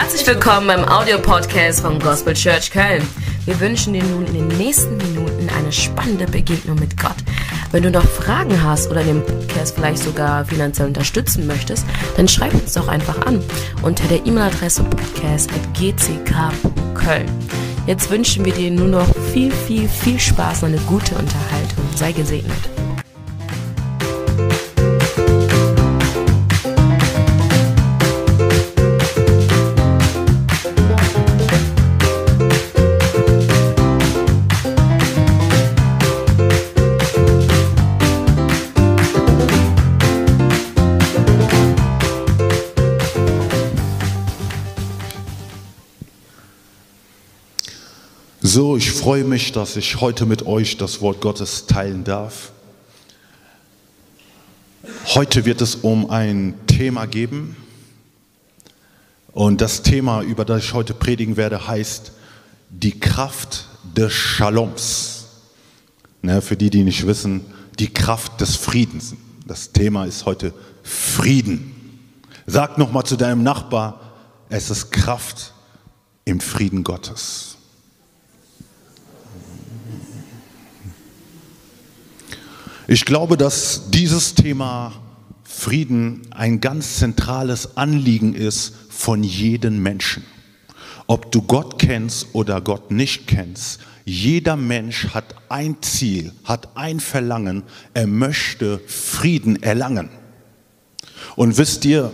Herzlich willkommen beim Audiopodcast vom Gospel Church Köln. Wir wünschen dir nun in den nächsten Minuten eine spannende Begegnung mit Gott. Wenn du noch Fragen hast oder den Podcast vielleicht sogar finanziell unterstützen möchtest, dann schreib uns doch einfach an unter der E-Mail-Adresse podcast.gck.köln. Jetzt wünschen wir dir nur noch viel, viel, viel Spaß und eine gute Unterhaltung. Sei gesegnet. So, ich freue mich, dass ich heute mit euch das Wort Gottes teilen darf. Heute wird es um ein Thema geben. Und das Thema, über das ich heute predigen werde, heißt die Kraft des Shaloms. Ne, für die, die nicht wissen, die Kraft des Friedens. Das Thema ist heute Frieden. Sag nochmal zu deinem Nachbar, es ist Kraft im Frieden Gottes. Ich glaube, dass dieses Thema Frieden ein ganz zentrales Anliegen ist von jedem Menschen. Ob du Gott kennst oder Gott nicht kennst, jeder Mensch hat ein Ziel, hat ein Verlangen, er möchte Frieden erlangen. Und wisst ihr,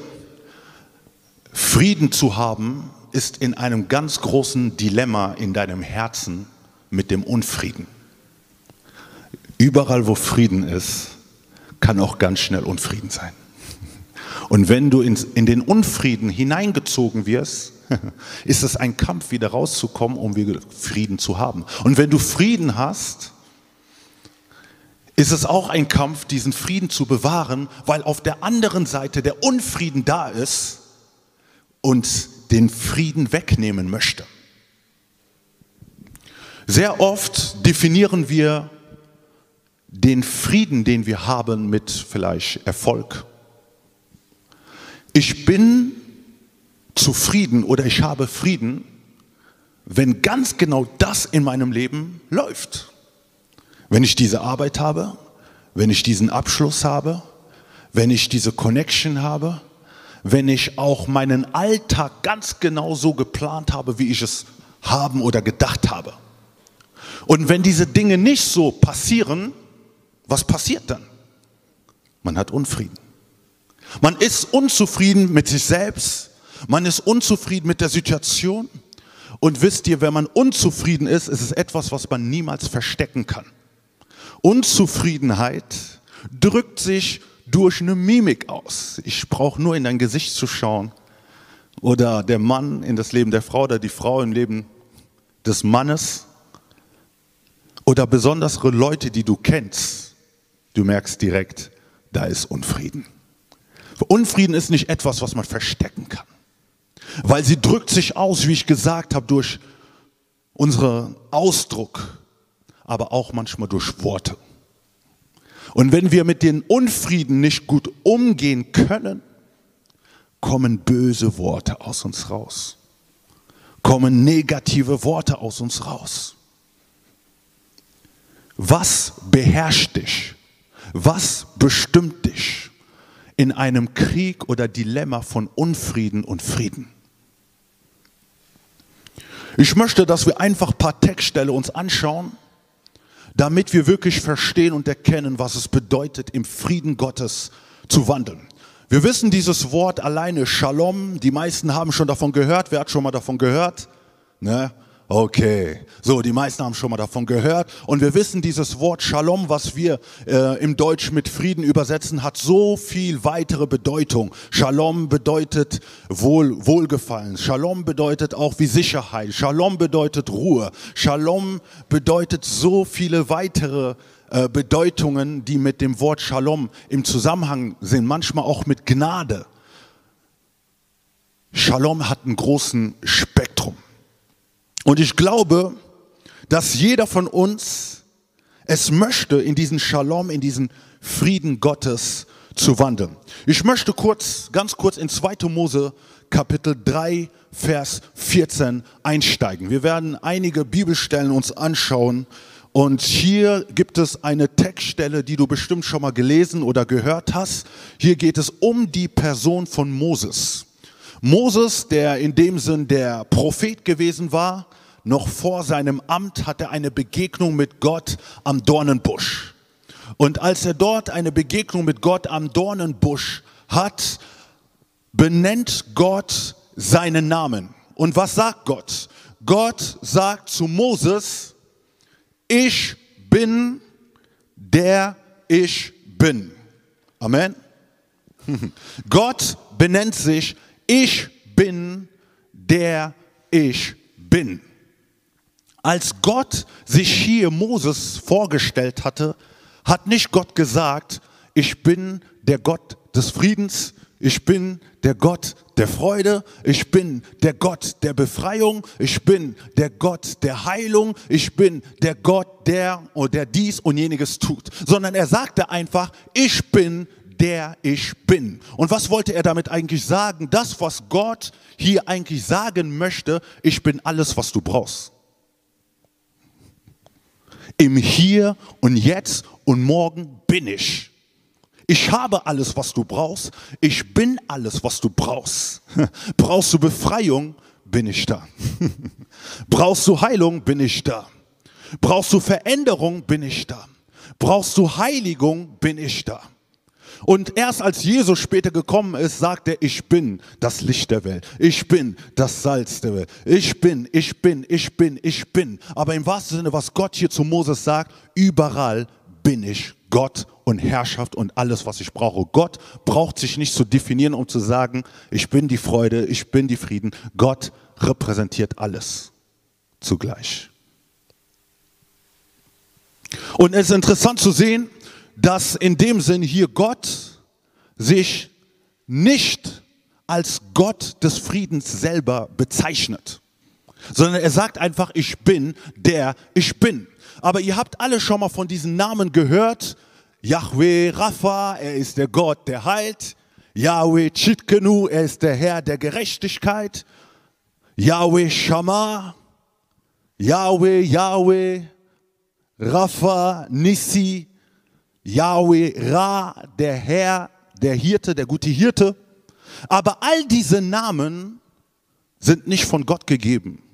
Frieden zu haben ist in einem ganz großen Dilemma in deinem Herzen mit dem Unfrieden. Überall, wo Frieden ist, kann auch ganz schnell Unfrieden sein. Und wenn du in, den Unfrieden hineingezogen wirst, ist es ein Kampf, wieder rauszukommen, um wieder Frieden zu haben. Und wenn du Frieden hast, ist es auch ein Kampf, diesen Frieden zu bewahren, weil auf der anderen Seite der Unfrieden da ist und den Frieden wegnehmen möchte. Sehr oft definieren wir den Frieden, den wir haben mit vielleicht Erfolg. Ich bin zufrieden oder ich habe Frieden, wenn ganz genau das in meinem Leben läuft. Wenn ich diese Arbeit habe, wenn ich diesen Abschluss habe, wenn ich diese Connection habe, wenn ich auch meinen Alltag ganz genau so geplant habe, wie ich es haben oder gedacht habe. Und wenn diese Dinge nicht so passieren, was passiert dann? Man hat Unfrieden. Man ist unzufrieden mit sich selbst. Man ist unzufrieden mit der Situation. Und wisst ihr, wenn man unzufrieden ist, ist es etwas, was man niemals verstecken kann. Unzufriedenheit drückt sich durch eine Mimik aus. Ich brauche nur in dein Gesicht zu schauen. Oder der Mann in das Leben der Frau oder die Frau im Leben des Mannes. Oder besondere Leute, die du kennst Du merkst direkt, da ist Unfrieden. Unfrieden ist nicht etwas, was man verstecken kann. Weil sie drückt sich aus, wie ich gesagt habe, durch unseren Ausdruck, aber auch manchmal durch Worte. Und wenn wir mit den Unfrieden nicht gut umgehen können, kommen böse Worte aus uns raus. Kommen negative Worte aus uns raus. Was beherrscht dich? Was bestimmt dich in einem Krieg oder Dilemma von Unfrieden und Frieden? Ich möchte, dass wir einfach ein paar Textstelle uns anschauen, damit wir wirklich verstehen und erkennen, was es bedeutet, im Frieden Gottes zu wandeln. Wir wissen dieses Wort alleine, Shalom, die meisten haben schon davon gehört. Wer hat schon mal davon gehört? Ne? Okay, so die meisten haben schon mal davon gehört und wir wissen, dieses Wort Shalom, was wir äh, im Deutsch mit Frieden übersetzen, hat so viel weitere Bedeutung. Shalom bedeutet Wohl, Wohlgefallen. Shalom bedeutet auch wie Sicherheit. Shalom bedeutet Ruhe. Shalom bedeutet so viele weitere äh, Bedeutungen, die mit dem Wort Shalom im Zusammenhang sind. Manchmal auch mit Gnade. Shalom hat einen großen Spektrum. Und ich glaube, dass jeder von uns es möchte, in diesen Shalom, in diesen Frieden Gottes zu wandeln. Ich möchte kurz, ganz kurz in 2. Mose Kapitel 3, Vers 14 einsteigen. Wir werden einige Bibelstellen uns anschauen und hier gibt es eine Textstelle, die du bestimmt schon mal gelesen oder gehört hast. Hier geht es um die Person von Moses. Moses, der in dem Sinn der Prophet gewesen war, noch vor seinem Amt hatte eine Begegnung mit Gott am Dornenbusch. Und als er dort eine Begegnung mit Gott am Dornenbusch hat, benennt Gott seinen Namen. Und was sagt Gott? Gott sagt zu Moses, ich bin der ich bin. Amen. Gott benennt sich, ich bin der ich bin. Als Gott sich hier Moses vorgestellt hatte, hat nicht Gott gesagt, ich bin der Gott des Friedens, ich bin der Gott der Freude, ich bin der Gott der Befreiung, ich bin der Gott der Heilung, ich bin der Gott, der der dies und jeniges tut, sondern er sagte einfach, ich bin der ich bin. Und was wollte er damit eigentlich sagen? Das, was Gott hier eigentlich sagen möchte, ich bin alles, was du brauchst. Im Hier und Jetzt und Morgen bin ich. Ich habe alles, was du brauchst. Ich bin alles, was du brauchst. Brauchst du Befreiung? Bin ich da. Brauchst du Heilung? Bin ich da. Brauchst du Veränderung? Bin ich da. Brauchst du Heiligung? Bin ich da. Und erst als Jesus später gekommen ist, sagt er, ich bin das Licht der Welt. Ich bin das Salz der Welt. Ich bin, ich bin, ich bin, ich bin. Aber im wahrsten Sinne, was Gott hier zu Moses sagt, überall bin ich Gott und Herrschaft und alles, was ich brauche. Gott braucht sich nicht zu definieren, um zu sagen, ich bin die Freude, ich bin die Frieden. Gott repräsentiert alles zugleich. Und es ist interessant zu sehen, dass in dem Sinn hier Gott sich nicht als Gott des Friedens selber bezeichnet, sondern er sagt einfach, ich bin der ich bin. Aber ihr habt alle schon mal von diesen Namen gehört. Yahweh Rapha, er ist der Gott, der heilt. Yahweh Chitkenu, er ist der Herr der Gerechtigkeit. Yahweh Shammah, Yahweh, Yahweh, Rapha, Nissi, Yahweh Ra, der Herr, der Hirte, der gute Hirte. Aber all diese Namen sind nicht von Gott gegeben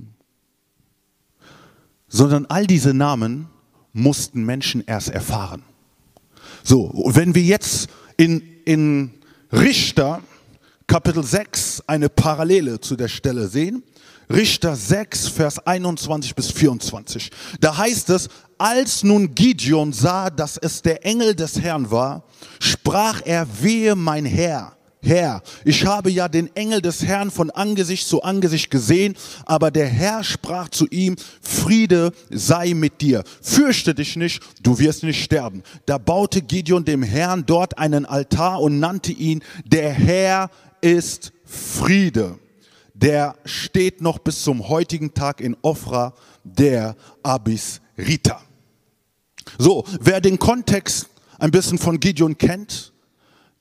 sondern all diese Namen mussten Menschen erst erfahren. So, wenn wir jetzt in, in Richter Kapitel 6 eine Parallele zu der Stelle sehen, Richter 6, Vers 21 bis 24. Da heißt es, als nun Gideon sah, dass es der Engel des Herrn war, sprach er, wehe mein Herr, Herr, ich habe ja den Engel des Herrn von Angesicht zu Angesicht gesehen, aber der Herr sprach zu ihm, Friede sei mit dir, fürchte dich nicht, du wirst nicht sterben. Da baute Gideon dem Herrn dort einen Altar und nannte ihn, der Herr ist Friede. Der steht noch bis zum heutigen Tag in Ofra, der Abisrita. So, wer den Kontext ein bisschen von Gideon kennt,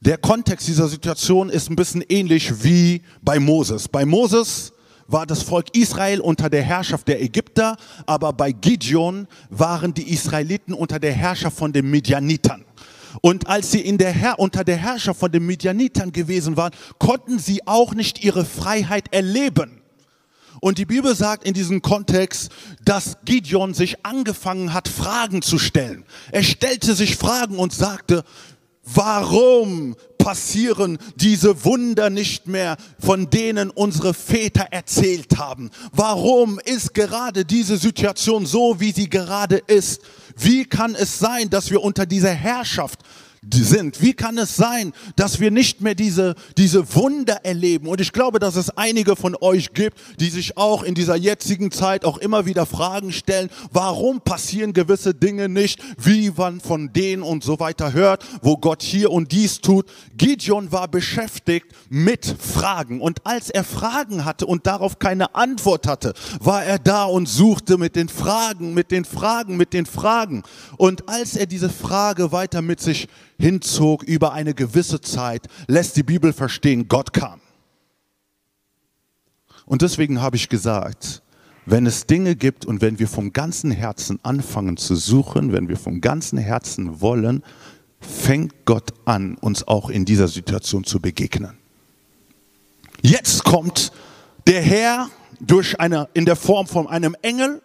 der Kontext dieser Situation ist ein bisschen ähnlich wie bei Moses. Bei Moses war das Volk Israel unter der Herrschaft der Ägypter, aber bei Gideon waren die Israeliten unter der Herrschaft von den Midianitern. Und als sie der unter der Herrschaft von den Midianitern gewesen waren, konnten sie auch nicht ihre Freiheit erleben. Und die Bibel sagt in diesem Kontext, dass Gideon sich angefangen hat, Fragen zu stellen. Er stellte sich Fragen und sagte, Warum passieren diese Wunder nicht mehr, von denen unsere Väter erzählt haben? Warum ist gerade diese Situation so, wie sie gerade ist? Wie kann es sein, dass wir unter dieser Herrschaft sind. Wie kann es sein, dass wir nicht mehr diese, diese Wunder erleben? Und ich glaube, dass es einige von euch gibt, die sich auch in dieser jetzigen Zeit auch immer wieder Fragen stellen, warum passieren gewisse Dinge nicht, wie man von denen und so weiter hört, wo Gott hier und dies tut. Gideon war beschäftigt mit Fragen. Und als er Fragen hatte und darauf keine Antwort hatte, war er da und suchte mit den Fragen, mit den Fragen, mit den Fragen. Und als er diese Frage weiter mit sich hinzog über eine gewisse Zeit, lässt die Bibel verstehen, Gott kam. Und deswegen habe ich gesagt, wenn es Dinge gibt und wenn wir vom ganzen Herzen anfangen zu suchen, wenn wir vom ganzen Herzen wollen, fängt Gott an, uns auch in dieser Situation zu begegnen. Jetzt kommt der Herr durch eine, in der Form von einem Engel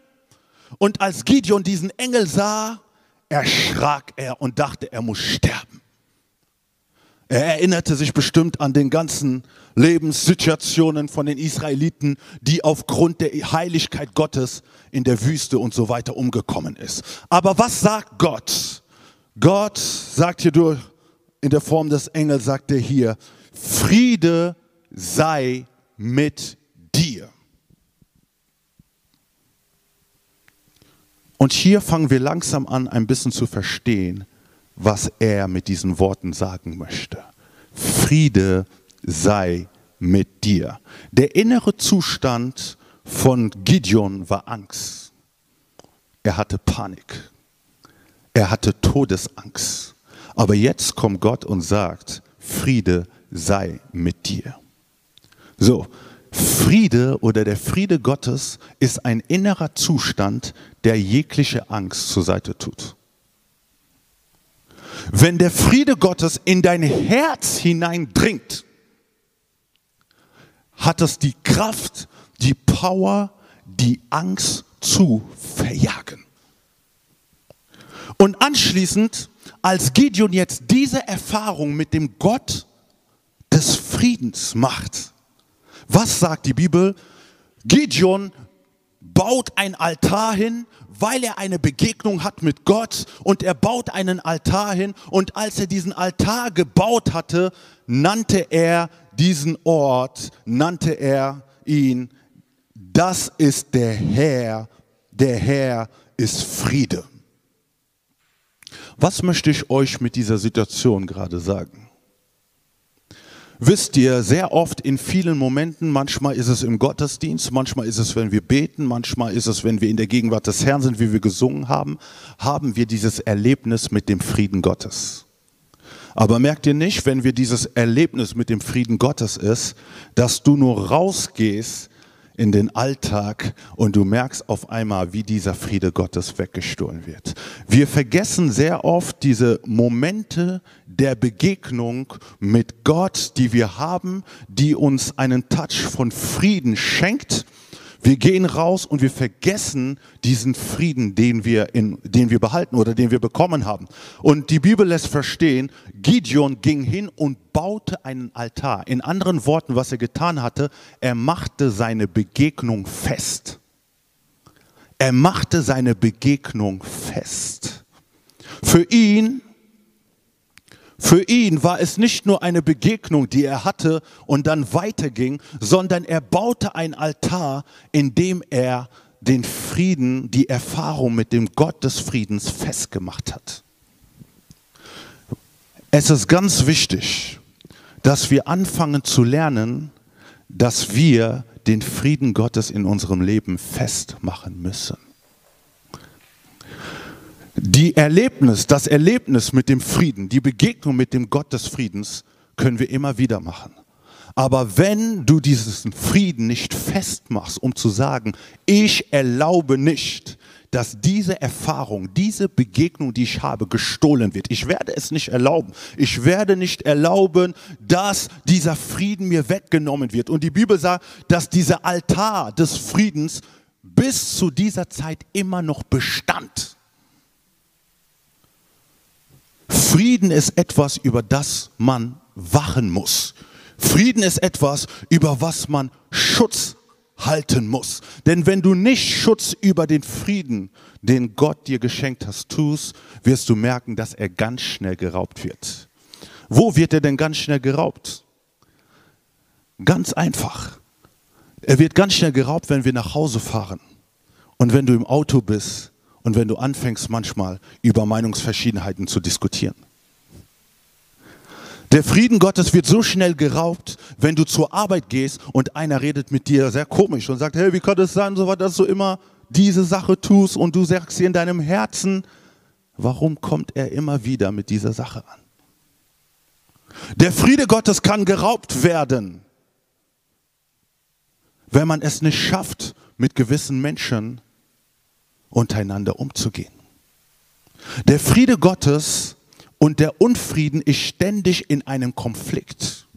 und als Gideon diesen Engel sah, erschrak er und dachte, er muss sterben. Er erinnerte sich bestimmt an den ganzen Lebenssituationen von den Israeliten, die aufgrund der Heiligkeit Gottes in der Wüste und so weiter umgekommen ist. Aber was sagt Gott? Gott sagt hier durch, in der Form des Engels, sagt er hier, Friede sei mit dir. Und hier fangen wir langsam an, ein bisschen zu verstehen, was er mit diesen Worten sagen möchte. Friede sei mit dir. Der innere Zustand von Gideon war Angst. Er hatte Panik. Er hatte Todesangst. Aber jetzt kommt Gott und sagt, Friede sei mit dir. So, Friede oder der Friede Gottes ist ein innerer Zustand, der jegliche Angst zur Seite tut. Wenn der Friede Gottes in dein Herz hineindringt, hat es die Kraft, die Power, die Angst zu verjagen. Und anschließend, als Gideon jetzt diese Erfahrung mit dem Gott des Friedens macht, was sagt die Bibel? Gideon baut ein Altar hin, weil er eine Begegnung hat mit Gott und er baut einen Altar hin und als er diesen Altar gebaut hatte, nannte er diesen Ort, nannte er ihn, das ist der Herr, der Herr ist Friede. Was möchte ich euch mit dieser Situation gerade sagen? Wisst ihr, sehr oft in vielen Momenten, manchmal ist es im Gottesdienst, manchmal ist es, wenn wir beten, manchmal ist es, wenn wir in der Gegenwart des Herrn sind, wie wir gesungen haben, haben wir dieses Erlebnis mit dem Frieden Gottes. Aber merkt ihr nicht, wenn wir dieses Erlebnis mit dem Frieden Gottes ist, dass du nur rausgehst in den Alltag und du merkst auf einmal, wie dieser Friede Gottes weggestohlen wird. Wir vergessen sehr oft diese Momente der Begegnung mit Gott, die wir haben, die uns einen Touch von Frieden schenkt wir gehen raus und wir vergessen diesen Frieden, den wir, in, den wir behalten oder den wir bekommen haben. Und die Bibel lässt verstehen, Gideon ging hin und baute einen Altar. In anderen Worten, was er getan hatte, er machte seine Begegnung fest. Er machte seine Begegnung fest. Für ihn für ihn war es nicht nur eine Begegnung, die er hatte und dann weiterging, sondern er baute ein Altar, in dem er den Frieden, die Erfahrung mit dem Gott des Friedens festgemacht hat. Es ist ganz wichtig, dass wir anfangen zu lernen, dass wir den Frieden Gottes in unserem Leben festmachen müssen. Die Erlebnis, das Erlebnis mit dem Frieden, die Begegnung mit dem Gott des Friedens können wir immer wieder machen. Aber wenn du diesen Frieden nicht festmachst, um zu sagen, ich erlaube nicht, dass diese Erfahrung, diese Begegnung, die ich habe, gestohlen wird. Ich werde es nicht erlauben. Ich werde nicht erlauben, dass dieser Frieden mir weggenommen wird. Und die Bibel sagt, dass dieser Altar des Friedens bis zu dieser Zeit immer noch bestand. Frieden ist etwas, über das man wachen muss. Frieden ist etwas, über was man Schutz halten muss. Denn wenn du nicht Schutz über den Frieden, den Gott dir geschenkt hast, tust, wirst du merken, dass er ganz schnell geraubt wird. Wo wird er denn ganz schnell geraubt? Ganz einfach. Er wird ganz schnell geraubt, wenn wir nach Hause fahren und wenn du im Auto bist und wenn du anfängst manchmal über Meinungsverschiedenheiten zu diskutieren. Der Frieden Gottes wird so schnell geraubt, wenn du zur Arbeit gehst und einer redet mit dir sehr komisch und sagt, hey, wie kann das sein, so dass du immer diese Sache tust und du sagst dir in deinem Herzen, warum kommt er immer wieder mit dieser Sache an? Der Friede Gottes kann geraubt werden, wenn man es nicht schafft, mit gewissen Menschen untereinander umzugehen. Der Friede Gottes und der Unfrieden ist ständig in einem Konflikt.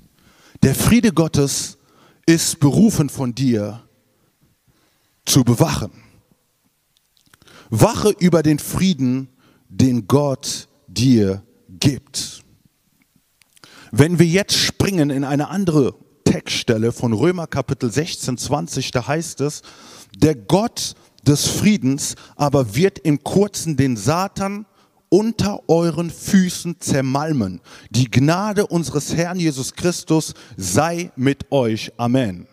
Der Friede Gottes ist berufen von dir zu bewachen. Wache über den Frieden, den Gott dir gibt. Wenn wir jetzt springen in eine andere Textstelle von Römer Kapitel 16, 20, da heißt es, der Gott des Friedens aber wird im kurzen den Satan unter euren Füßen zermalmen. Die Gnade unseres Herrn Jesus Christus sei mit euch. Amen.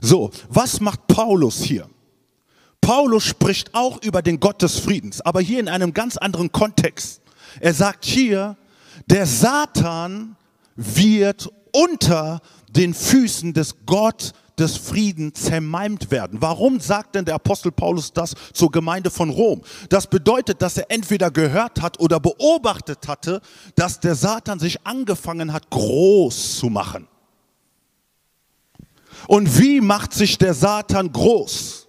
So, was macht Paulus hier? Paulus spricht auch über den Gott des Friedens, aber hier in einem ganz anderen Kontext. Er sagt hier, der Satan wird unter den Füßen des Gott des Friedens zermalmt werden. Warum sagt denn der Apostel Paulus das zur Gemeinde von Rom? Das bedeutet, dass er entweder gehört hat oder beobachtet hatte, dass der Satan sich angefangen hat, groß zu machen. Und wie macht sich der Satan groß?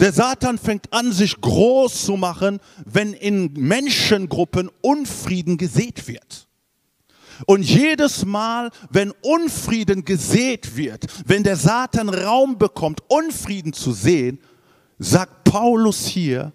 Der Satan fängt an, sich groß zu machen, wenn in Menschengruppen Unfrieden gesät wird. Und jedes Mal, wenn Unfrieden gesät wird, wenn der Satan Raum bekommt, Unfrieden zu sehen, sagt Paulus hier,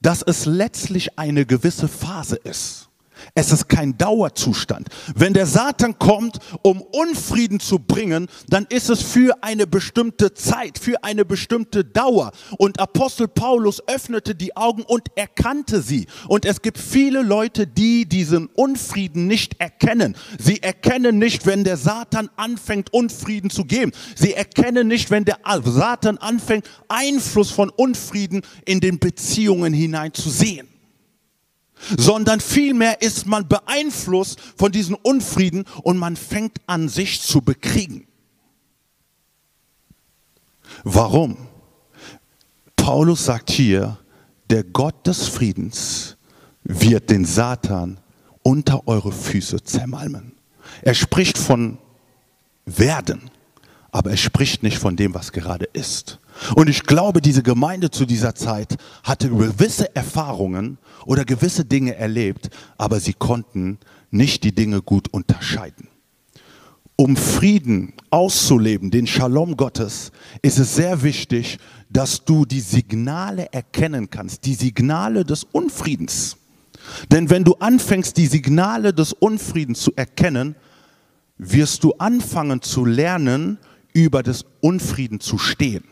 dass es letztlich eine gewisse Phase ist. Es ist kein Dauerzustand. Wenn der Satan kommt, um Unfrieden zu bringen, dann ist es für eine bestimmte Zeit, für eine bestimmte Dauer. Und Apostel Paulus öffnete die Augen und erkannte sie. Und es gibt viele Leute, die diesen Unfrieden nicht erkennen. Sie erkennen nicht, wenn der Satan anfängt, Unfrieden zu geben. Sie erkennen nicht, wenn der Satan anfängt, Einfluss von Unfrieden in den Beziehungen hinein zu sehen sondern vielmehr ist man beeinflusst von diesen Unfrieden und man fängt an, sich zu bekriegen. Warum? Paulus sagt hier, der Gott des Friedens wird den Satan unter eure Füße zermalmen. Er spricht von werden, aber er spricht nicht von dem, was gerade ist. Und ich glaube, diese Gemeinde zu dieser Zeit hatte gewisse Erfahrungen oder gewisse Dinge erlebt, aber sie konnten nicht die Dinge gut unterscheiden. Um Frieden auszuleben, den Shalom Gottes, ist es sehr wichtig, dass du die Signale erkennen kannst, die Signale des Unfriedens. Denn wenn du anfängst, die Signale des Unfriedens zu erkennen, wirst du anfangen zu lernen, über des Unfrieden zu stehen.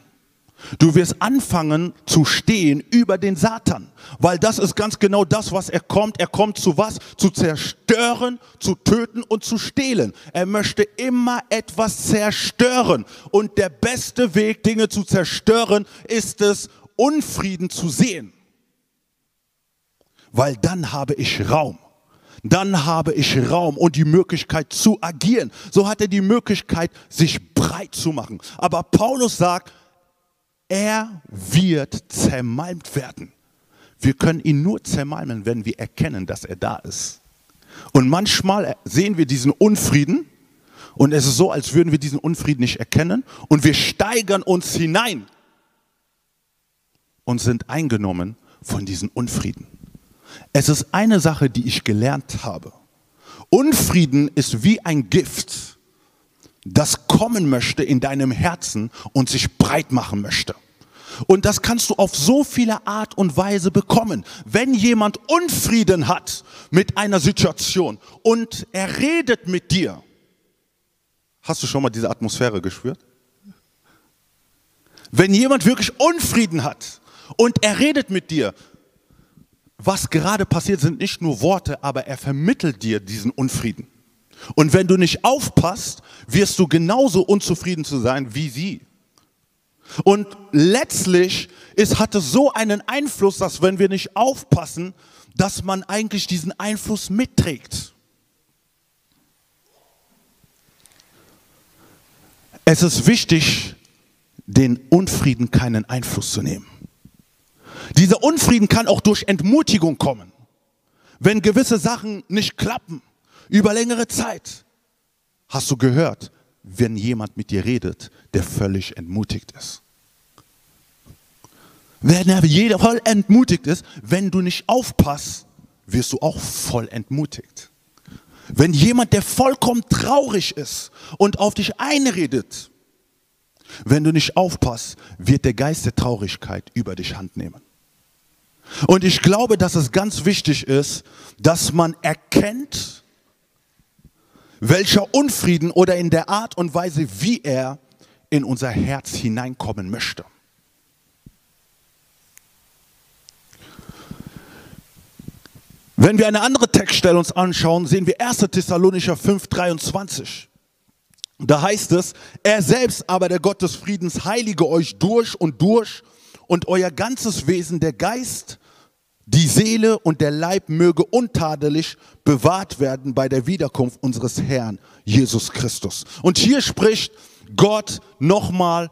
Du wirst anfangen zu stehen über den Satan, weil das ist ganz genau das, was er kommt. Er kommt zu was? Zu zerstören, zu töten und zu stehlen. Er möchte immer etwas zerstören. Und der beste Weg, Dinge zu zerstören, ist es, Unfrieden zu sehen. Weil dann habe ich Raum dann habe ich Raum und die Möglichkeit zu agieren. So hat er die Möglichkeit, sich breit zu machen. Aber Paulus sagt, er wird zermalmt werden. Wir können ihn nur zermalmen, wenn wir erkennen, dass er da ist. Und manchmal sehen wir diesen Unfrieden und es ist so, als würden wir diesen Unfrieden nicht erkennen und wir steigern uns hinein und sind eingenommen von diesem Unfrieden. Es ist eine Sache, die ich gelernt habe. Unfrieden ist wie ein Gift das kommen möchte in deinem Herzen und sich breit machen möchte. Und das kannst du auf so viele Art und Weise bekommen. Wenn jemand Unfrieden hat mit einer Situation und er redet mit dir, hast du schon mal diese Atmosphäre gespürt? Wenn jemand wirklich Unfrieden hat und er redet mit dir, was gerade passiert, sind nicht nur Worte, aber er vermittelt dir diesen Unfrieden. Und wenn du nicht aufpasst, wirst du genauso unzufrieden zu sein wie sie. Und letztlich ist, hat es so einen Einfluss, dass wenn wir nicht aufpassen, dass man eigentlich diesen Einfluss mitträgt. Es ist wichtig, den Unfrieden keinen Einfluss zu nehmen. Dieser Unfrieden kann auch durch Entmutigung kommen. Wenn gewisse Sachen nicht klappen, über längere Zeit, hast du gehört, wenn jemand mit dir redet, der völlig entmutigt ist. Wenn jeder voll entmutigt ist, wenn du nicht aufpasst, wirst du auch voll entmutigt. Wenn jemand, der vollkommen traurig ist und auf dich einredet, wenn du nicht aufpasst, wird der Geist der Traurigkeit über dich Hand nehmen. Und ich glaube, dass es ganz wichtig ist, dass man erkennt, welcher Unfrieden oder in der Art und Weise, wie er in unser Herz hineinkommen möchte. Wenn wir eine andere Textstelle uns anschauen, sehen wir 1. Thessalonicher 5, 23. Da heißt es, er selbst aber, der Gott des Friedens, heilige euch durch und durch und euer ganzes Wesen, der Geist, die Seele und der Leib möge untadelig bewahrt werden bei der Wiederkunft unseres Herrn Jesus Christus. Und hier spricht Gott nochmal,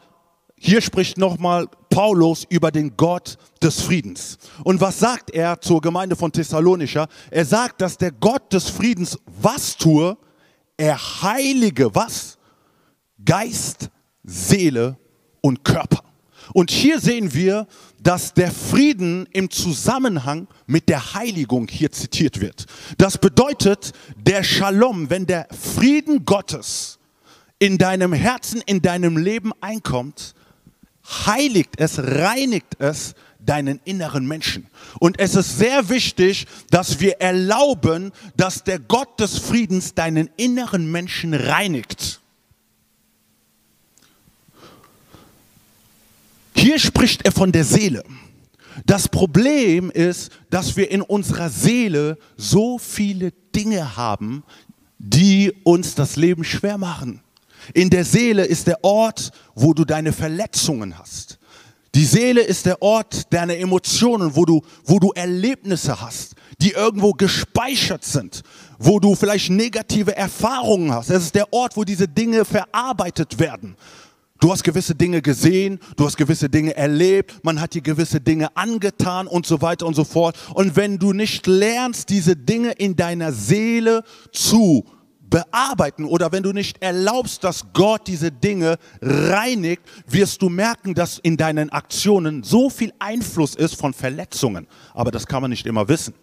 hier spricht nochmal Paulus über den Gott des Friedens. Und was sagt er zur Gemeinde von Thessalonischer? Er sagt, dass der Gott des Friedens was tue? Er heilige was? Geist, Seele und Körper. Und hier sehen wir, dass der Frieden im Zusammenhang mit der Heiligung hier zitiert wird. Das bedeutet, der Shalom, wenn der Frieden Gottes in deinem Herzen, in deinem Leben einkommt, heiligt es, reinigt es deinen inneren Menschen. Und es ist sehr wichtig, dass wir erlauben, dass der Gott des Friedens deinen inneren Menschen reinigt. Hier spricht er von der Seele. Das Problem ist, dass wir in unserer Seele so viele Dinge haben, die uns das Leben schwer machen. In der Seele ist der Ort, wo du deine Verletzungen hast. Die Seele ist der Ort deiner Emotionen, wo du, wo du Erlebnisse hast, die irgendwo gespeichert sind, wo du vielleicht negative Erfahrungen hast. Es ist der Ort, wo diese Dinge verarbeitet werden. Du hast gewisse Dinge gesehen, du hast gewisse Dinge erlebt, man hat dir gewisse Dinge angetan und so weiter und so fort. Und wenn du nicht lernst, diese Dinge in deiner Seele zu bearbeiten oder wenn du nicht erlaubst, dass Gott diese Dinge reinigt, wirst du merken, dass in deinen Aktionen so viel Einfluss ist von Verletzungen. Aber das kann man nicht immer wissen.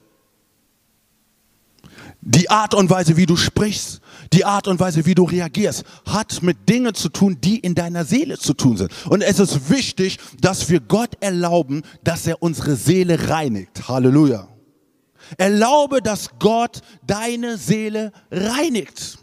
Die Art und Weise, wie du sprichst, die Art und Weise, wie du reagierst, hat mit Dingen zu tun, die in deiner Seele zu tun sind. Und es ist wichtig, dass wir Gott erlauben, dass er unsere Seele reinigt. Halleluja. Erlaube, dass Gott deine Seele reinigt.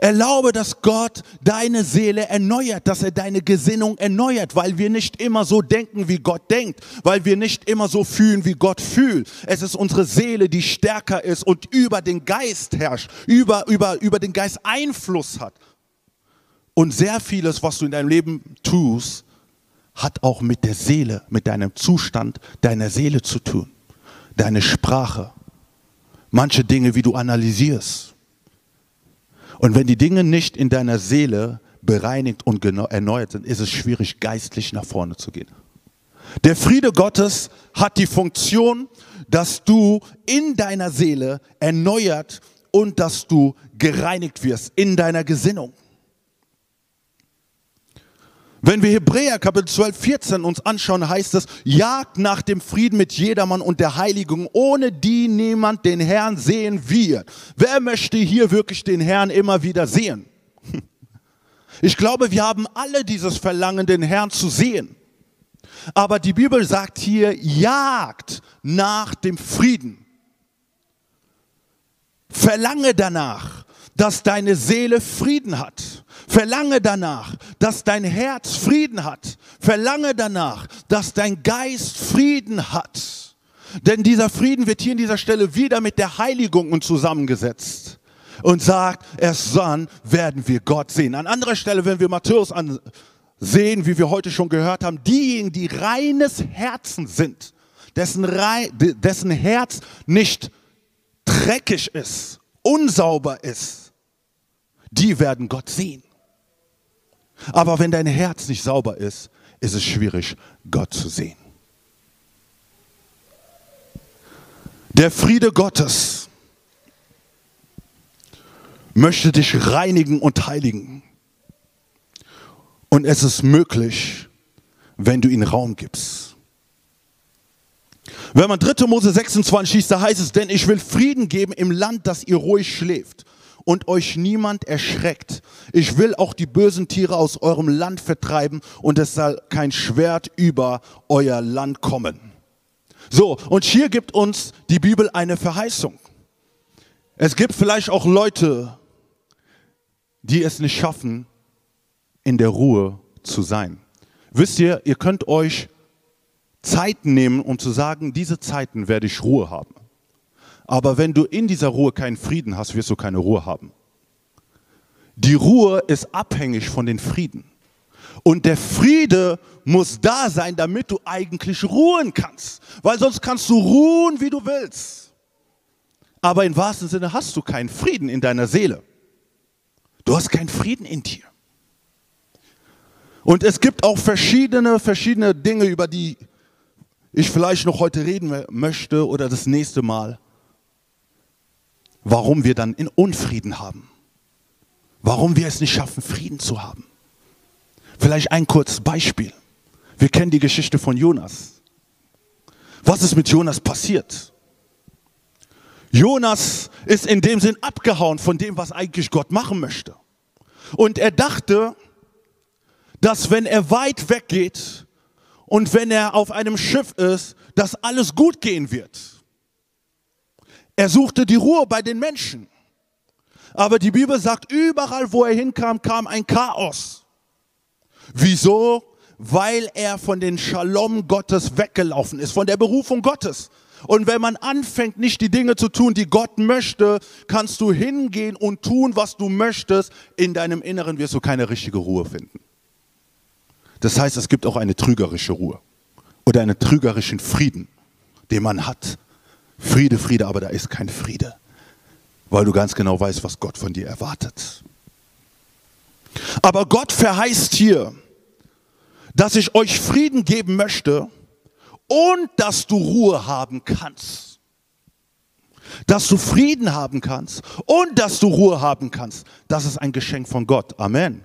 Erlaube, dass Gott deine Seele erneuert, dass er deine Gesinnung erneuert, weil wir nicht immer so denken, wie Gott denkt, weil wir nicht immer so fühlen, wie Gott fühlt. Es ist unsere Seele, die stärker ist und über den Geist herrscht, über, über, über den Geist Einfluss hat. Und sehr vieles, was du in deinem Leben tust, hat auch mit der Seele, mit deinem Zustand deiner Seele zu tun deine Sprache, manche Dinge, wie du analysierst. Und wenn die Dinge nicht in deiner Seele bereinigt und erneuert sind, ist es schwierig, geistlich nach vorne zu gehen. Der Friede Gottes hat die Funktion, dass du in deiner Seele erneuert und dass du gereinigt wirst in deiner Gesinnung. Wenn wir Hebräer Kapitel 12, 14 uns anschauen, heißt es, jagt nach dem Frieden mit jedermann und der Heiligung, ohne die niemand den Herrn sehen wird. Wer möchte hier wirklich den Herrn immer wieder sehen? Ich glaube, wir haben alle dieses Verlangen, den Herrn zu sehen. Aber die Bibel sagt hier, jagt nach dem Frieden. Verlange danach, dass deine Seele Frieden hat. Verlange danach, dass dein Herz Frieden hat. Verlange danach, dass dein Geist Frieden hat. Denn dieser Frieden wird hier in dieser Stelle wieder mit der Heiligung zusammengesetzt und sagt, erst dann werden wir Gott sehen. An anderer Stelle, wenn wir Matthäus sehen, wie wir heute schon gehört haben, diejenigen, die reines Herzen sind, dessen, dessen Herz nicht dreckig ist, unsauber ist, die werden Gott sehen. Aber wenn dein Herz nicht sauber ist, ist es schwierig, Gott zu sehen. Der Friede Gottes möchte dich reinigen und heiligen. Und es ist möglich, wenn du ihnen Raum gibst. Wenn man 3. Mose 26 schießt, da heißt es, denn ich will Frieden geben im Land, dass ihr ruhig schläft und euch niemand erschreckt. Ich will auch die bösen Tiere aus eurem Land vertreiben und es soll kein Schwert über euer Land kommen. So, und hier gibt uns die Bibel eine Verheißung. Es gibt vielleicht auch Leute, die es nicht schaffen, in der Ruhe zu sein. Wisst ihr, ihr könnt euch Zeiten nehmen, um zu sagen, diese Zeiten werde ich Ruhe haben. Aber wenn du in dieser Ruhe keinen Frieden hast, wirst du keine Ruhe haben. Die Ruhe ist abhängig von den Frieden. Und der Friede muss da sein, damit du eigentlich ruhen kannst. Weil sonst kannst du ruhen, wie du willst. Aber im wahrsten Sinne hast du keinen Frieden in deiner Seele. Du hast keinen Frieden in dir. Und es gibt auch verschiedene, verschiedene Dinge, über die ich vielleicht noch heute reden möchte oder das nächste Mal, warum wir dann in Unfrieden haben. Warum wir es nicht schaffen, Frieden zu haben. Vielleicht ein kurzes Beispiel. Wir kennen die Geschichte von Jonas. Was ist mit Jonas passiert? Jonas ist in dem Sinn abgehauen von dem, was eigentlich Gott machen möchte. Und er dachte, dass wenn er weit weggeht und wenn er auf einem Schiff ist, dass alles gut gehen wird. Er suchte die Ruhe bei den Menschen. Aber die Bibel sagt, überall, wo er hinkam, kam ein Chaos. Wieso? Weil er von den Shalom Gottes weggelaufen ist, von der Berufung Gottes. Und wenn man anfängt, nicht die Dinge zu tun, die Gott möchte, kannst du hingehen und tun, was du möchtest. In deinem Inneren wirst du keine richtige Ruhe finden. Das heißt, es gibt auch eine trügerische Ruhe oder einen trügerischen Frieden, den man hat. Friede, Friede, aber da ist kein Friede, weil du ganz genau weißt, was Gott von dir erwartet. Aber Gott verheißt hier, dass ich euch Frieden geben möchte und dass du Ruhe haben kannst. Dass du Frieden haben kannst und dass du Ruhe haben kannst. Das ist ein Geschenk von Gott. Amen.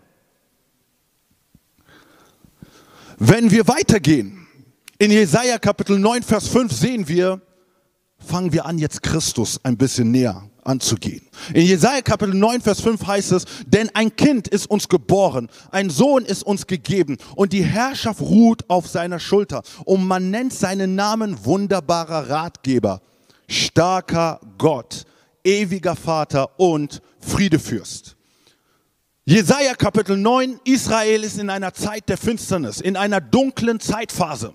Wenn wir weitergehen, in Jesaja Kapitel 9, Vers 5 sehen wir, fangen wir an, jetzt Christus ein bisschen näher anzugehen. In Jesaja Kapitel 9, Vers 5 heißt es, denn ein Kind ist uns geboren, ein Sohn ist uns gegeben und die Herrschaft ruht auf seiner Schulter. Und man nennt seinen Namen wunderbarer Ratgeber, starker Gott, ewiger Vater und Friedefürst. Jesaja Kapitel 9, Israel ist in einer Zeit der Finsternis, in einer dunklen Zeitphase.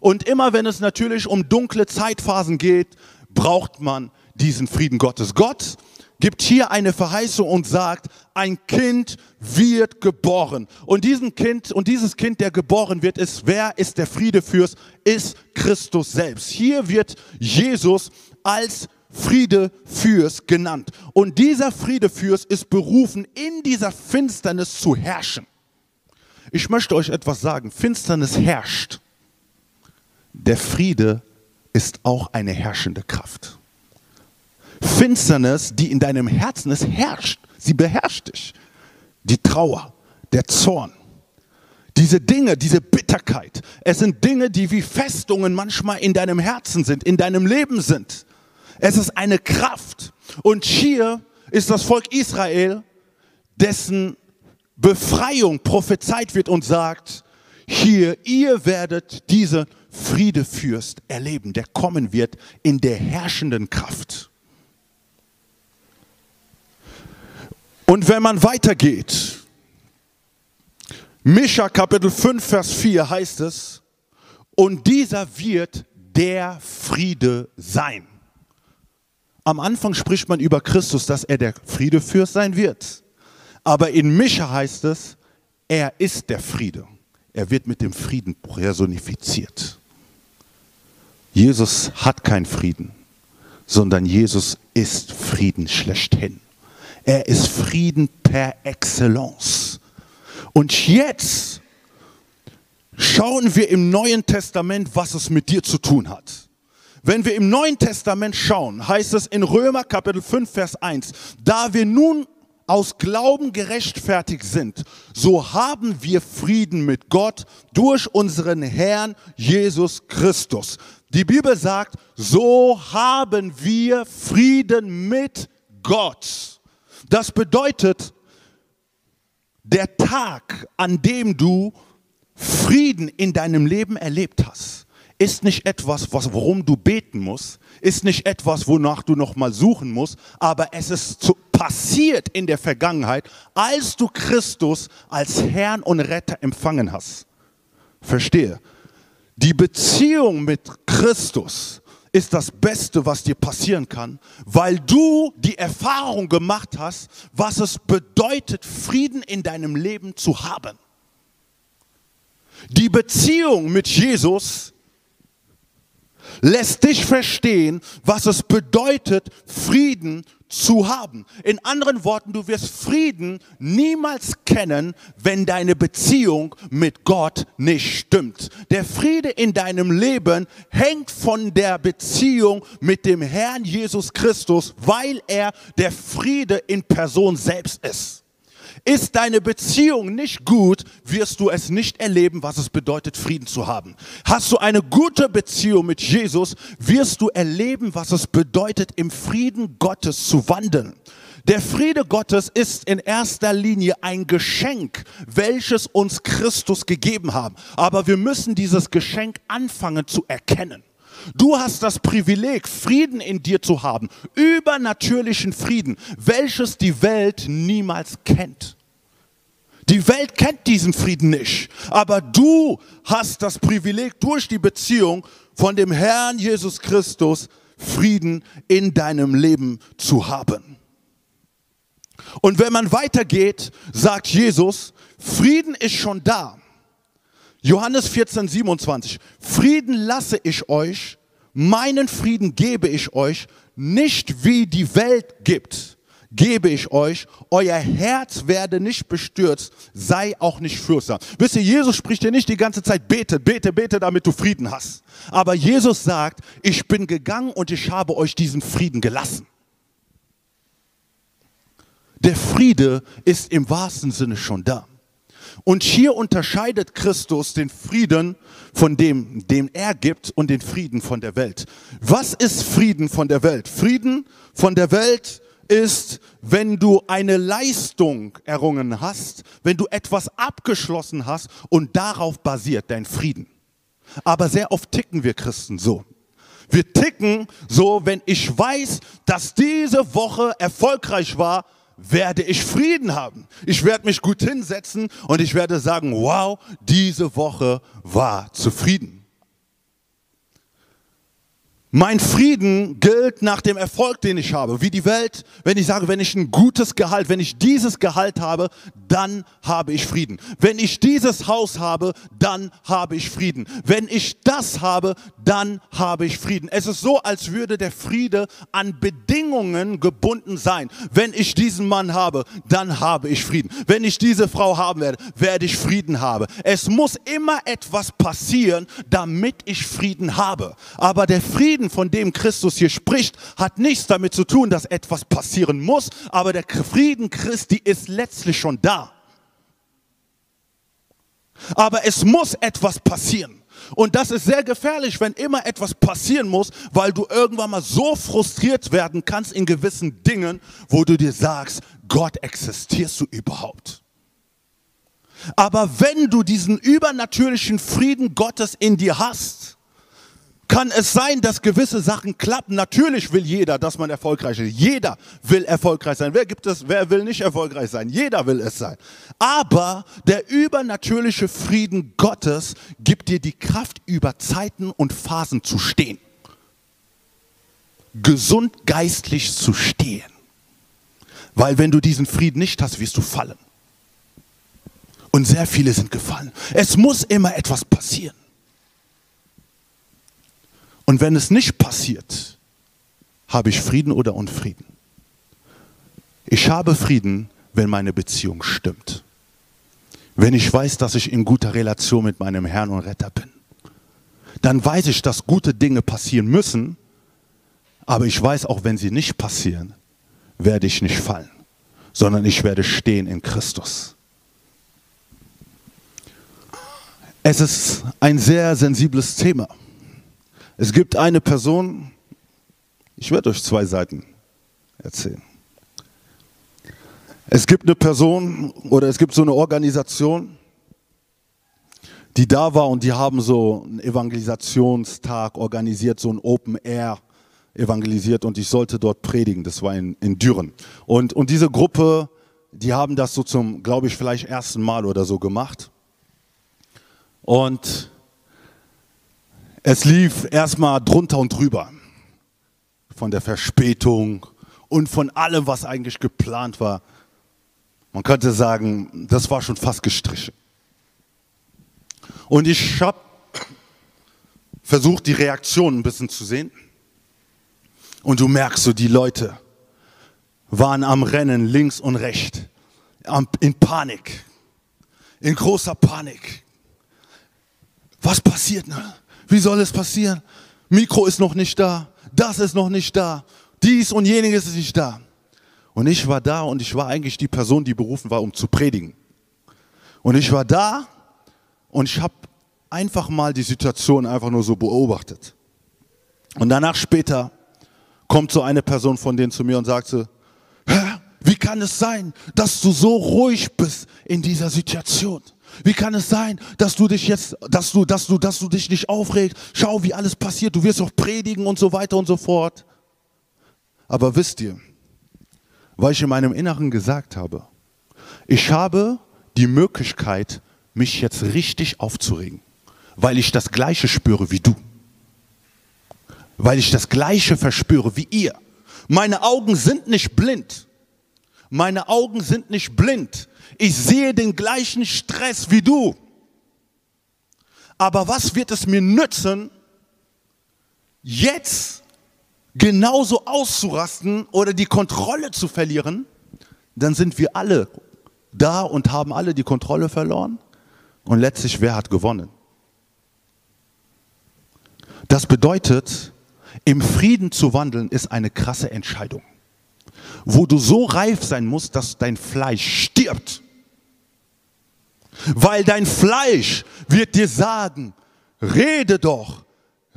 Und immer wenn es natürlich um dunkle Zeitphasen geht, braucht man diesen Frieden Gottes. Gott gibt hier eine Verheißung und sagt, ein Kind wird geboren. Und diesen Kind, und dieses Kind, der geboren wird, ist, wer ist der Friedefürst? Ist Christus selbst. Hier wird Jesus als Friedefürst genannt. Und dieser Friedefürst ist berufen, in dieser Finsternis zu herrschen. Ich möchte euch etwas sagen. Finsternis herrscht. Der Friede ist auch eine herrschende Kraft. Finsternis, die in deinem Herzen ist, herrscht. Sie beherrscht dich. Die Trauer, der Zorn, diese Dinge, diese Bitterkeit, es sind Dinge, die wie Festungen manchmal in deinem Herzen sind, in deinem Leben sind. Es ist eine Kraft. Und hier ist das Volk Israel, dessen Befreiung prophezeit wird und sagt, hier, ihr werdet diese Friedefürst erleben, der kommen wird in der herrschenden Kraft. Und wenn man weitergeht, Mischa Kapitel 5, Vers 4 heißt es, und dieser wird der Friede sein. Am Anfang spricht man über Christus, dass er der Friedefürst sein wird. Aber in Mischa heißt es, er ist der Friede. Er wird mit dem Frieden personifiziert. Jesus hat keinen Frieden, sondern Jesus ist Frieden schlechthin. Er ist Frieden per Excellence. Und jetzt schauen wir im Neuen Testament, was es mit dir zu tun hat. Wenn wir im Neuen Testament schauen, heißt es in Römer Kapitel 5, Vers 1, da wir nun aus Glauben gerechtfertigt sind, so haben wir Frieden mit Gott durch unseren Herrn Jesus Christus. Die Bibel sagt, so haben wir Frieden mit Gott. Das bedeutet, der Tag, an dem du Frieden in deinem Leben erlebt hast, ist nicht etwas, was, worum du beten musst, ist nicht etwas, wonach du nochmal suchen musst, aber es ist zu, passiert in der Vergangenheit, als du Christus als Herrn und Retter empfangen hast. Verstehe. Die Beziehung mit Christus ist das Beste, was dir passieren kann, weil du die Erfahrung gemacht hast, was es bedeutet, Frieden in deinem Leben zu haben. Die Beziehung mit Jesus lässt dich verstehen, was es bedeutet, Frieden haben. In anderen Worten, du wirst Frieden niemals kennen, wenn deine Beziehung mit Gott nicht stimmt. Der Friede in deinem Leben hängt von der Beziehung mit dem Herrn Jesus Christus, weil er der Friede in Person selbst ist. Ist deine Beziehung nicht gut, wirst du es nicht erleben, was es bedeutet, Frieden zu haben. Hast du eine gute Beziehung mit Jesus, wirst du erleben, was es bedeutet, im Frieden Gottes zu wandeln. Der Friede Gottes ist in erster Linie ein Geschenk, welches uns Christus gegeben haben. Aber wir müssen dieses Geschenk anfangen zu erkennen. Du hast das Privileg, Frieden in dir zu haben, übernatürlichen Frieden, welches die Welt niemals kennt. Die Welt kennt diesen Frieden nicht, aber du hast das Privileg durch die Beziehung von dem Herrn Jesus Christus Frieden in deinem Leben zu haben. Und wenn man weitergeht, sagt Jesus, Frieden ist schon da. Johannes 14, 27. Frieden lasse ich euch, meinen Frieden gebe ich euch, nicht wie die Welt gibt gebe ich euch, euer Herz werde nicht bestürzt, sei auch nicht fürchter. Wisst ihr, Jesus spricht dir nicht die ganze Zeit, bete, bete, bete, damit du Frieden hast. Aber Jesus sagt, ich bin gegangen und ich habe euch diesen Frieden gelassen. Der Friede ist im wahrsten Sinne schon da. Und hier unterscheidet Christus den Frieden von dem, den er gibt und den Frieden von der Welt. Was ist Frieden von der Welt? Frieden von der Welt ist, wenn du eine Leistung errungen hast, wenn du etwas abgeschlossen hast und darauf basiert dein Frieden. Aber sehr oft ticken wir Christen so. Wir ticken so, wenn ich weiß, dass diese Woche erfolgreich war, werde ich Frieden haben. Ich werde mich gut hinsetzen und ich werde sagen, wow, diese Woche war zufrieden. Mein Frieden gilt nach dem Erfolg, den ich habe. Wie die Welt, wenn ich sage, wenn ich ein gutes Gehalt, wenn ich dieses Gehalt habe, dann habe ich Frieden. Wenn ich dieses Haus habe, dann habe ich Frieden. Wenn ich das habe, dann habe ich Frieden. Es ist so, als würde der Friede an Bedingungen gebunden sein. Wenn ich diesen Mann habe, dann habe ich Frieden. Wenn ich diese Frau haben werde, werde ich Frieden haben. Es muss immer etwas passieren, damit ich Frieden habe. Aber der Frieden Frieden, von dem Christus hier spricht, hat nichts damit zu tun, dass etwas passieren muss, aber der Frieden Christi ist letztlich schon da. Aber es muss etwas passieren. Und das ist sehr gefährlich, wenn immer etwas passieren muss, weil du irgendwann mal so frustriert werden kannst in gewissen Dingen, wo du dir sagst, Gott, existierst du überhaupt? Aber wenn du diesen übernatürlichen Frieden Gottes in dir hast, kann es sein, dass gewisse Sachen klappen. Natürlich will jeder, dass man erfolgreich ist. Jeder will erfolgreich sein. Wer gibt es, wer will nicht erfolgreich sein? Jeder will es sein. Aber der übernatürliche Frieden Gottes gibt dir die Kraft, über Zeiten und Phasen zu stehen. Gesund geistlich zu stehen. Weil wenn du diesen Frieden nicht hast, wirst du fallen. Und sehr viele sind gefallen. Es muss immer etwas passieren. Und wenn es nicht passiert, habe ich Frieden oder Unfrieden. Ich habe Frieden, wenn meine Beziehung stimmt. Wenn ich weiß, dass ich in guter Relation mit meinem Herrn und Retter bin. Dann weiß ich, dass gute Dinge passieren müssen, aber ich weiß auch, wenn sie nicht passieren, werde ich nicht fallen. sondern ich werde stehen in Christus. Es ist ein sehr sensibles Thema. Es gibt eine Person, ich werde euch zwei Seiten erzählen. Es gibt eine Person oder es gibt so eine Organisation, die da war und die haben so einen Evangelisationstag organisiert, so ein Open Air evangelisiert und ich sollte dort predigen. Das war in, in Düren. Und, und diese Gruppe, die haben das so zum, glaube ich, vielleicht ersten Mal oder so gemacht. Und es lief erstmal drunter und drüber von der Verspätung und von allem, was eigentlich geplant war. Man könnte sagen, das war schon fast gestrichen. Und ich habe versucht, die Reaktion ein bisschen zu sehen. Und du merkst so, die Leute waren am Rennen links und rechts, in Panik, in großer Panik. Was passiert? Ne? Wie soll es passieren? Mikro ist noch nicht da, das ist noch nicht da, dies und jeniges ist nicht da. Und ich war da und ich war eigentlich die Person, die berufen war, um zu predigen. Und ich war da und ich habe einfach mal die Situation einfach nur so beobachtet. Und danach später kommt so eine Person von denen zu mir und sagt so, wie kann es sein, dass du so ruhig bist in dieser Situation? Wie kann es sein, dass du dich jetzt, dass du, dass du, dass du dich nicht aufregst? Schau, wie alles passiert. Du wirst doch predigen und so weiter und so fort. Aber wisst ihr, weil ich in meinem Inneren gesagt habe, ich habe die Möglichkeit, mich jetzt richtig aufzuregen, weil ich das Gleiche spüre wie du, weil ich das Gleiche verspüre wie ihr. Meine Augen sind nicht blind. Meine Augen sind nicht blind. Ich sehe den gleichen Stress wie du. Aber was wird es mir nützen, jetzt genauso auszurasten oder die Kontrolle zu verlieren? Dann sind wir alle da und haben alle die Kontrolle verloren. Und letztlich, wer hat gewonnen? Das bedeutet, im Frieden zu wandeln ist eine krasse Entscheidung wo du so reif sein musst, dass dein Fleisch stirbt. Weil dein Fleisch wird dir sagen, rede doch,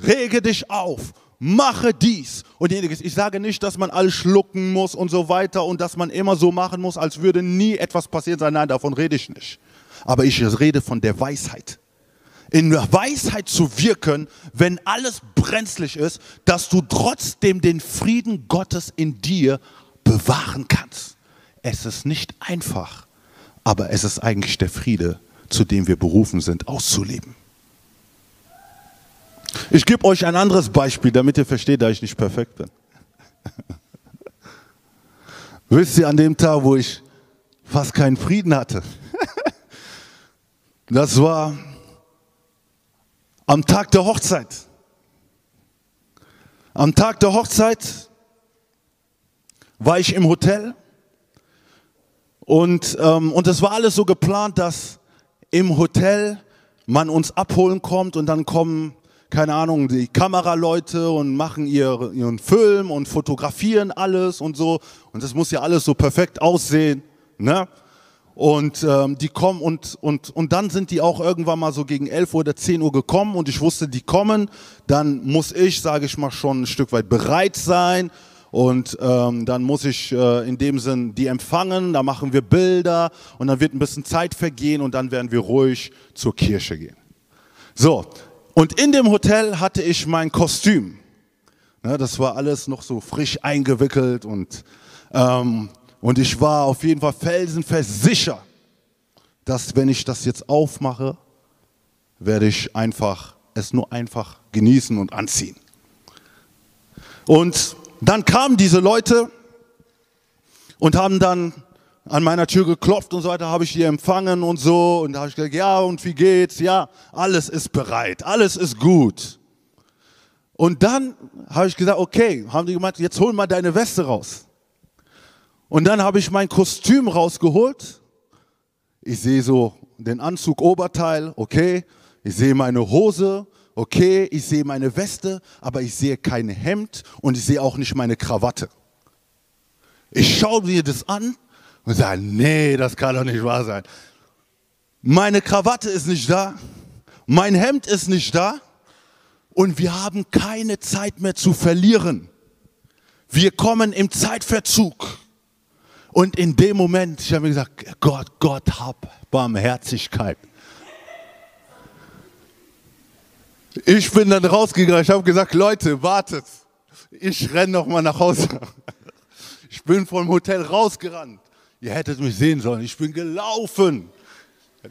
rege dich auf, mache dies und jeniges. Ich sage nicht, dass man alles schlucken muss und so weiter und dass man immer so machen muss, als würde nie etwas passieren sein. Nein, davon rede ich nicht. Aber ich rede von der Weisheit. In der Weisheit zu wirken, wenn alles brenzlig ist, dass du trotzdem den Frieden Gottes in dir bewahren kannst. Es ist nicht einfach, aber es ist eigentlich der Friede, zu dem wir berufen sind, auszuleben. Ich gebe euch ein anderes Beispiel, damit ihr versteht, dass ich nicht perfekt bin. Wisst ihr, an dem Tag, wo ich fast keinen Frieden hatte, das war am Tag der Hochzeit. Am Tag der Hochzeit war ich im Hotel und, ähm, und es war alles so geplant, dass im Hotel man uns abholen kommt und dann kommen, keine Ahnung, die Kameraleute und machen ihr, ihren Film und fotografieren alles und so. Und das muss ja alles so perfekt aussehen. Ne? Und ähm, die kommen und, und, und dann sind die auch irgendwann mal so gegen 11 Uhr oder 10 Uhr gekommen und ich wusste, die kommen. Dann muss ich, sage ich mal, schon ein Stück weit bereit sein und ähm, dann muss ich äh, in dem Sinn die empfangen, da machen wir Bilder und dann wird ein bisschen Zeit vergehen und dann werden wir ruhig zur Kirche gehen. So, und in dem Hotel hatte ich mein Kostüm. Ja, das war alles noch so frisch eingewickelt und, ähm, und ich war auf jeden Fall felsenfest sicher, dass wenn ich das jetzt aufmache, werde ich einfach es nur einfach genießen und anziehen. Und dann kamen diese Leute und haben dann an meiner Tür geklopft und so weiter, habe ich die empfangen und so. Und da habe ich gesagt, ja, und wie geht's? Ja, alles ist bereit, alles ist gut. Und dann habe ich gesagt, okay, haben die gemeint, jetzt hol mal deine Weste raus. Und dann habe ich mein Kostüm rausgeholt. Ich sehe so den Anzug, Oberteil, okay. Ich sehe meine Hose, okay, ich sehe meine Weste, aber ich sehe kein Hemd und ich sehe auch nicht meine Krawatte. Ich schaue mir das an und sagen, nee, das kann doch nicht wahr sein. Meine Krawatte ist nicht da, mein Hemd ist nicht da und wir haben keine Zeit mehr zu verlieren. Wir kommen im Zeitverzug. Und in dem Moment, ich habe mir gesagt, Gott, Gott, hab Barmherzigkeit. Ich bin dann rausgegangen, ich habe gesagt, Leute, wartet, ich renne noch mal nach Hause. Ich bin vom Hotel rausgerannt. Ihr hättet mich sehen sollen, ich bin gelaufen.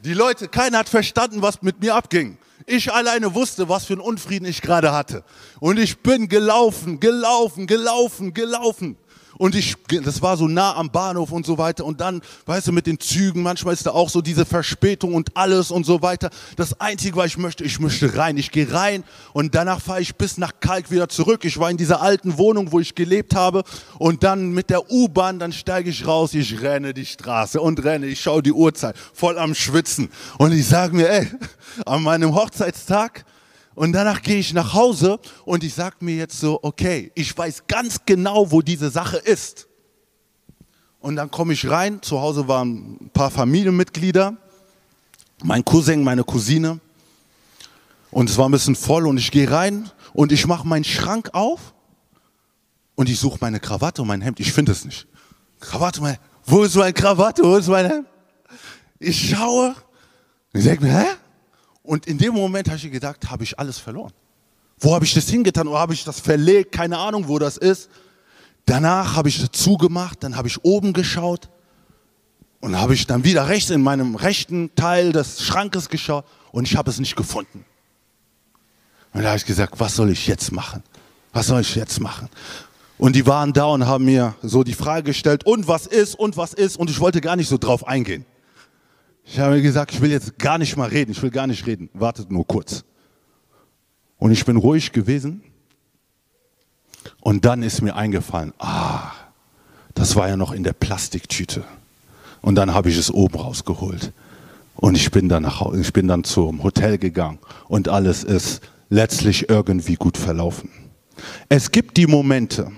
Die Leute, keiner hat verstanden, was mit mir abging. Ich alleine wusste, was für einen Unfrieden ich gerade hatte. Und ich bin gelaufen, gelaufen, gelaufen, gelaufen. Und ich, das war so nah am Bahnhof und so weiter. Und dann, weißt du, mit den Zügen, manchmal ist da auch so diese Verspätung und alles und so weiter. Das Einzige, was ich möchte, ich möchte rein. Ich gehe rein und danach fahre ich bis nach Kalk wieder zurück. Ich war in dieser alten Wohnung, wo ich gelebt habe. Und dann mit der U-Bahn, dann steige ich raus, ich renne die Straße und renne. Ich schaue die Uhrzeit, voll am Schwitzen. Und ich sage mir, ey, an meinem Hochzeitstag, und danach gehe ich nach Hause und ich sage mir jetzt so, okay, ich weiß ganz genau, wo diese Sache ist. Und dann komme ich rein, zu Hause waren ein paar Familienmitglieder, mein Cousin, meine Cousine. Und es war ein bisschen voll und ich gehe rein und ich mache meinen Schrank auf und ich suche meine Krawatte und mein Hemd. Ich finde es nicht. Krawatte, mein, wo ist meine Krawatte, wo ist mein Hemd? Ich schaue ich denke mir, hä? Und in dem Moment habe ich gedacht, habe ich alles verloren. Wo habe ich das hingetan? Oder habe ich das verlegt? Keine Ahnung, wo das ist. Danach habe ich zugemacht, dann habe ich oben geschaut und habe ich dann wieder rechts in meinem rechten Teil des Schrankes geschaut und ich habe es nicht gefunden. Und da habe ich gesagt, was soll ich jetzt machen? Was soll ich jetzt machen? Und die waren da und haben mir so die Frage gestellt, und was ist, und was ist, und ich wollte gar nicht so drauf eingehen. Ich habe gesagt, ich will jetzt gar nicht mal reden, ich will gar nicht reden, wartet nur kurz. Und ich bin ruhig gewesen und dann ist mir eingefallen, ah, das war ja noch in der Plastiktüte. Und dann habe ich es oben rausgeholt. Und ich bin dann, nach, ich bin dann zum Hotel gegangen und alles ist letztlich irgendwie gut verlaufen. Es gibt die Momente,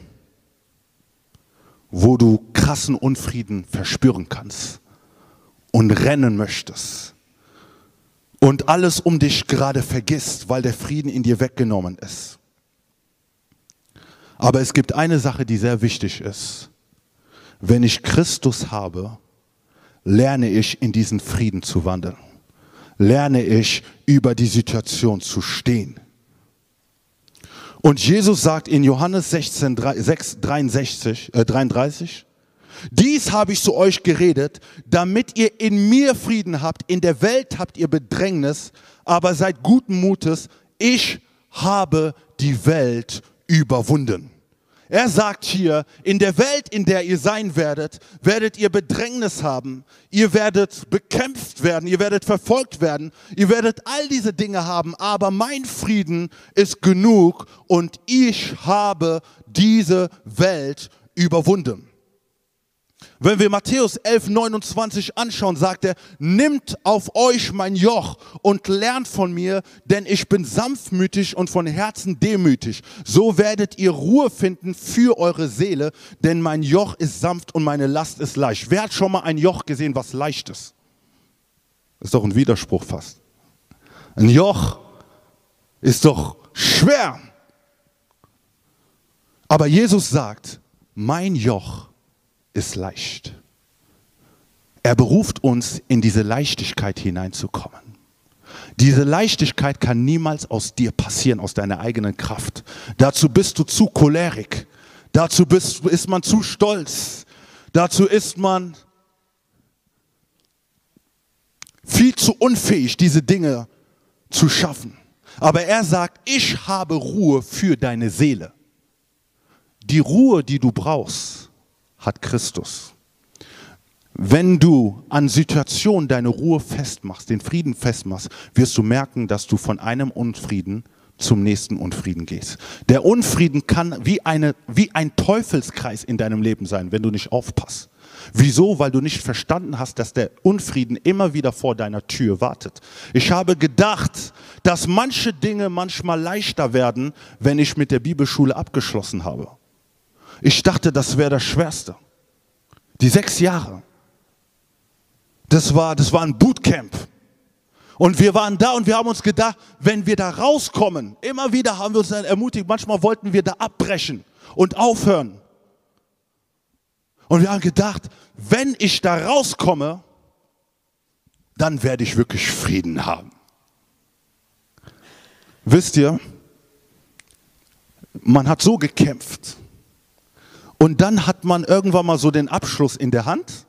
wo du krassen Unfrieden verspüren kannst und rennen möchtest und alles um dich gerade vergisst, weil der Frieden in dir weggenommen ist. Aber es gibt eine Sache, die sehr wichtig ist. Wenn ich Christus habe, lerne ich in diesen Frieden zu wandeln. Lerne ich über die Situation zu stehen. Und Jesus sagt in Johannes 16, 6, 63, äh, 33, dies habe ich zu euch geredet, damit ihr in mir Frieden habt. In der Welt habt ihr Bedrängnis, aber seid guten Mutes. Ich habe die Welt überwunden. Er sagt hier, in der Welt, in der ihr sein werdet, werdet ihr Bedrängnis haben, ihr werdet bekämpft werden, ihr werdet verfolgt werden, ihr werdet all diese Dinge haben, aber mein Frieden ist genug und ich habe diese Welt überwunden. Wenn wir Matthäus 11, 29 anschauen, sagt er, nimmt auf euch mein Joch und lernt von mir, denn ich bin sanftmütig und von Herzen demütig. So werdet ihr Ruhe finden für eure Seele, denn mein Joch ist sanft und meine Last ist leicht. Wer hat schon mal ein Joch gesehen, was leicht ist? Das ist doch ein Widerspruch fast. Ein Joch ist doch schwer. Aber Jesus sagt, mein Joch ist leicht. Er beruft uns, in diese Leichtigkeit hineinzukommen. Diese Leichtigkeit kann niemals aus dir passieren, aus deiner eigenen Kraft. Dazu bist du zu cholerik. Dazu bist, ist man zu stolz. Dazu ist man viel zu unfähig, diese Dinge zu schaffen. Aber er sagt, ich habe Ruhe für deine Seele. Die Ruhe, die du brauchst, hat Christus. Wenn du an Situationen deine Ruhe festmachst, den Frieden festmachst, wirst du merken, dass du von einem Unfrieden zum nächsten Unfrieden gehst. Der Unfrieden kann wie, eine, wie ein Teufelskreis in deinem Leben sein, wenn du nicht aufpasst. Wieso? Weil du nicht verstanden hast, dass der Unfrieden immer wieder vor deiner Tür wartet. Ich habe gedacht, dass manche Dinge manchmal leichter werden, wenn ich mit der Bibelschule abgeschlossen habe. Ich dachte, das wäre das Schwerste. Die sechs Jahre. das war, das war ein Bootcamp. Und wir waren da und wir haben uns gedacht, wenn wir da rauskommen, immer wieder haben wir uns dann ermutigt, manchmal wollten wir da abbrechen und aufhören. Und wir haben gedacht, wenn ich da rauskomme, dann werde ich wirklich Frieden haben. Wisst ihr, man hat so gekämpft. Und dann hat man irgendwann mal so den Abschluss in der Hand.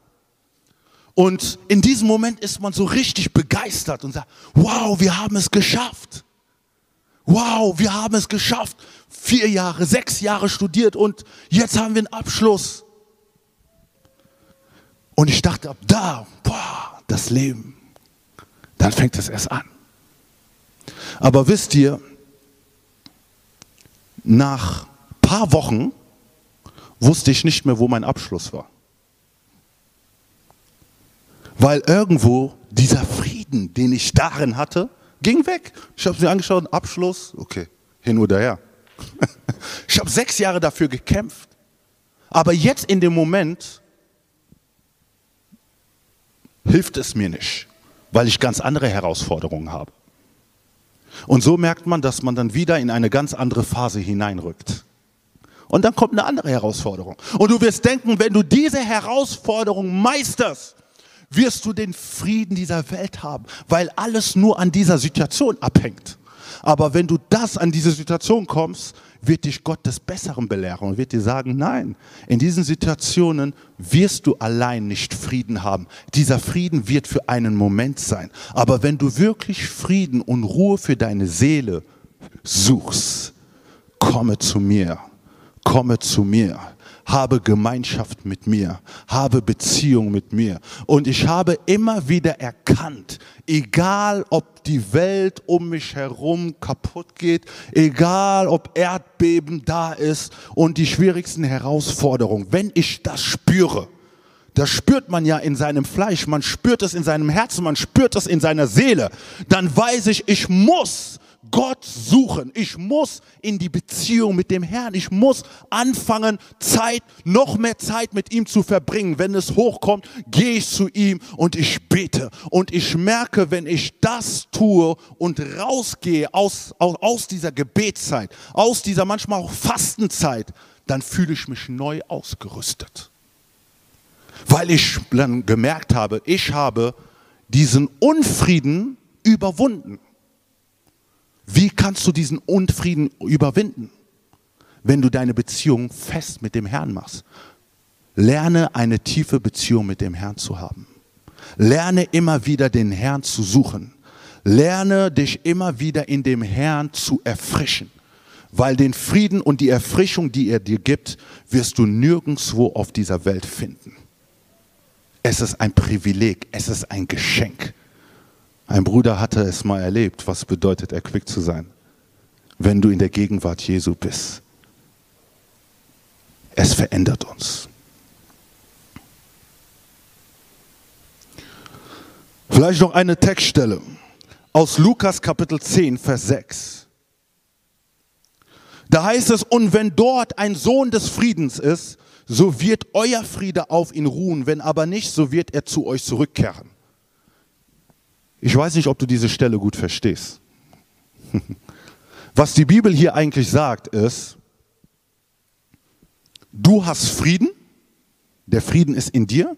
Und in diesem Moment ist man so richtig begeistert und sagt, wow, wir haben es geschafft. Wow, wir haben es geschafft. Vier Jahre, sechs Jahre studiert und jetzt haben wir einen Abschluss. Und ich dachte, ab da, boah, das Leben, dann fängt es erst an. Aber wisst ihr, nach paar Wochen wusste ich nicht mehr, wo mein Abschluss war. Weil irgendwo dieser Frieden, den ich darin hatte, ging weg. Ich habe es mir angeschaut, Abschluss, okay, hin oder her. ich habe sechs Jahre dafür gekämpft. Aber jetzt in dem Moment hilft es mir nicht, weil ich ganz andere Herausforderungen habe. Und so merkt man, dass man dann wieder in eine ganz andere Phase hineinrückt. Und dann kommt eine andere Herausforderung. Und du wirst denken, wenn du diese Herausforderung meisterst, wirst du den Frieden dieser Welt haben, weil alles nur an dieser Situation abhängt. Aber wenn du das an diese Situation kommst, wird dich Gott des Besseren belehren und wird dir sagen, nein, in diesen Situationen wirst du allein nicht Frieden haben. Dieser Frieden wird für einen Moment sein. Aber wenn du wirklich Frieden und Ruhe für deine Seele suchst, komme zu mir, komme zu mir habe Gemeinschaft mit mir, habe Beziehung mit mir. Und ich habe immer wieder erkannt, egal ob die Welt um mich herum kaputt geht, egal ob Erdbeben da ist und die schwierigsten Herausforderungen, wenn ich das spüre, das spürt man ja in seinem Fleisch, man spürt es in seinem Herzen, man spürt es in seiner Seele, dann weiß ich, ich muss Gott suchen. Ich muss in die Beziehung mit dem Herrn. Ich muss anfangen, Zeit, noch mehr Zeit mit ihm zu verbringen. Wenn es hochkommt, gehe ich zu ihm und ich bete. Und ich merke, wenn ich das tue und rausgehe aus, aus, aus dieser Gebetszeit, aus dieser manchmal auch Fastenzeit, dann fühle ich mich neu ausgerüstet. Weil ich dann gemerkt habe, ich habe diesen Unfrieden überwunden. Wie kannst du diesen Unfrieden überwinden? Wenn du deine Beziehung fest mit dem Herrn machst. Lerne eine tiefe Beziehung mit dem Herrn zu haben. Lerne immer wieder den Herrn zu suchen. Lerne dich immer wieder in dem Herrn zu erfrischen. Weil den Frieden und die Erfrischung, die er dir gibt, wirst du nirgendwo auf dieser Welt finden. Es ist ein Privileg, es ist ein Geschenk. Ein Bruder hatte es mal erlebt, was bedeutet, erquickt zu sein, wenn du in der Gegenwart Jesu bist. Es verändert uns. Vielleicht noch eine Textstelle aus Lukas Kapitel 10, Vers 6. Da heißt es, und wenn dort ein Sohn des Friedens ist, so wird euer Friede auf ihn ruhen, wenn aber nicht, so wird er zu euch zurückkehren. Ich weiß nicht, ob du diese Stelle gut verstehst. Was die Bibel hier eigentlich sagt, ist, du hast Frieden, der Frieden ist in dir.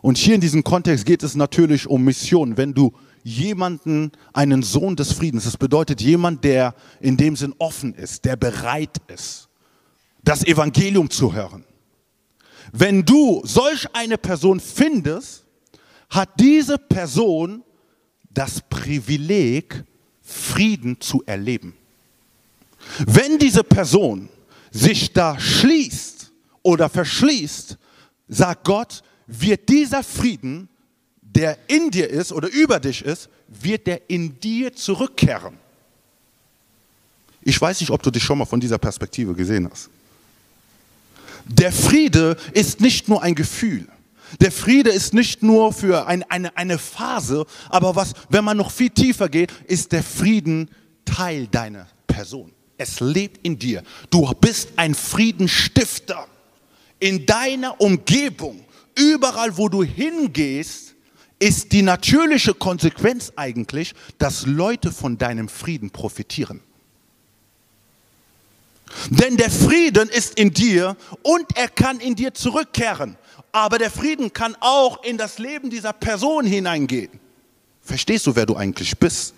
Und hier in diesem Kontext geht es natürlich um Mission. Wenn du jemanden, einen Sohn des Friedens, das bedeutet jemand, der in dem Sinn offen ist, der bereit ist, das Evangelium zu hören. Wenn du solch eine Person findest, hat diese Person das Privileg, Frieden zu erleben. Wenn diese Person sich da schließt oder verschließt, sagt Gott, wird dieser Frieden, der in dir ist oder über dich ist, wird der in dir zurückkehren. Ich weiß nicht, ob du dich schon mal von dieser Perspektive gesehen hast. Der Friede ist nicht nur ein Gefühl. Der Friede ist nicht nur für ein, eine, eine Phase, aber was, wenn man noch viel tiefer geht, ist der Frieden Teil deiner Person. Es lebt in dir. Du bist ein Friedenstifter. In deiner Umgebung, überall wo du hingehst, ist die natürliche Konsequenz eigentlich, dass Leute von deinem Frieden profitieren. Denn der Frieden ist in dir und er kann in dir zurückkehren. Aber der Frieden kann auch in das Leben dieser Person hineingehen. Verstehst du, wer du eigentlich bist?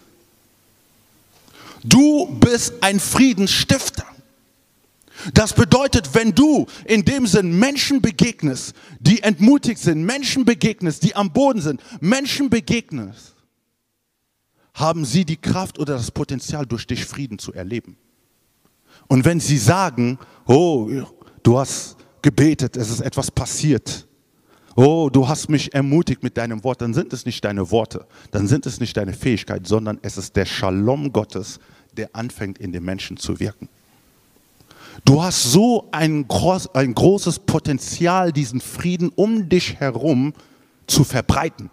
Du bist ein Friedensstifter. Das bedeutet, wenn du in dem Sinn Menschen begegnest, die entmutigt sind, Menschen begegnest, die am Boden sind, Menschen begegnest, haben sie die Kraft oder das Potenzial, durch dich Frieden zu erleben. Und wenn sie sagen, oh, du hast gebetet, es ist etwas passiert, oh, du hast mich ermutigt mit deinem Wort, dann sind es nicht deine Worte, dann sind es nicht deine Fähigkeit, sondern es ist der Shalom Gottes, der anfängt in den Menschen zu wirken. Du hast so ein, groß, ein großes Potenzial, diesen Frieden um dich herum zu verbreiten.